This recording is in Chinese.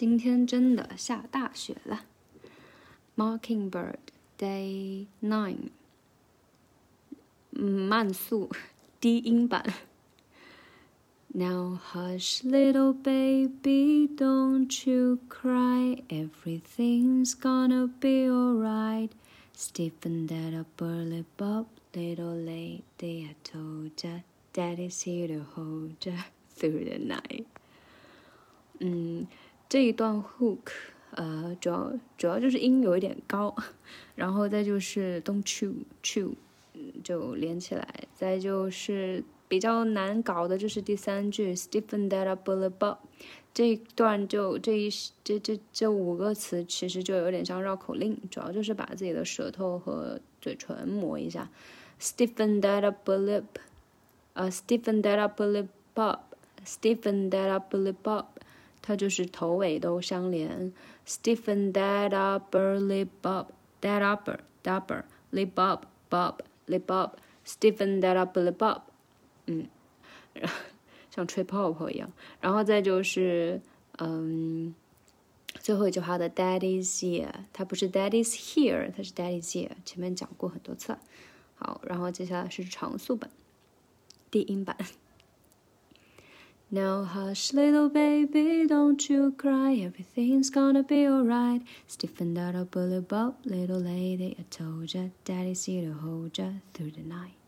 今天真的下大雪了。Mockingbird Day Nine，慢速低音版。Now hush, little baby, don't you cry. Everything's gonna be alright. Stiffen that up, burly bob, little lady. I told ya, daddy's here to hold ya through the night. 嗯， 这一段 hook，呃，主要主要就是音有一点高，然后再就是 don't chew chew，就连起来，再就是比较难搞的就是第三句 stiffen that up, burly bob。这一段就这一这这这五个词其实就有点像绕口令，主要就是把自己的舌头和嘴唇磨一下。Stiffen that upper lip，呃，stiffen that upper lip up，stiffen that upper lip up，它就是头尾都相连。Stiffen that upper lip up，that upper upper lip up bob lip up，stiffen that upper lip up，嗯。像吹泡泡一样，然后再就是，嗯，最后一句话的 “Daddy's here”，它不是 “Daddy's here”，它是 “Daddy's here”。前面讲过很多次。好，然后接下来是长速版，低音版。Now hush, little baby, don't you cry. Everything's gonna be alright. Stiffen that up, bully bob, little lady. I told ya, Daddy's here to hold ya through the night.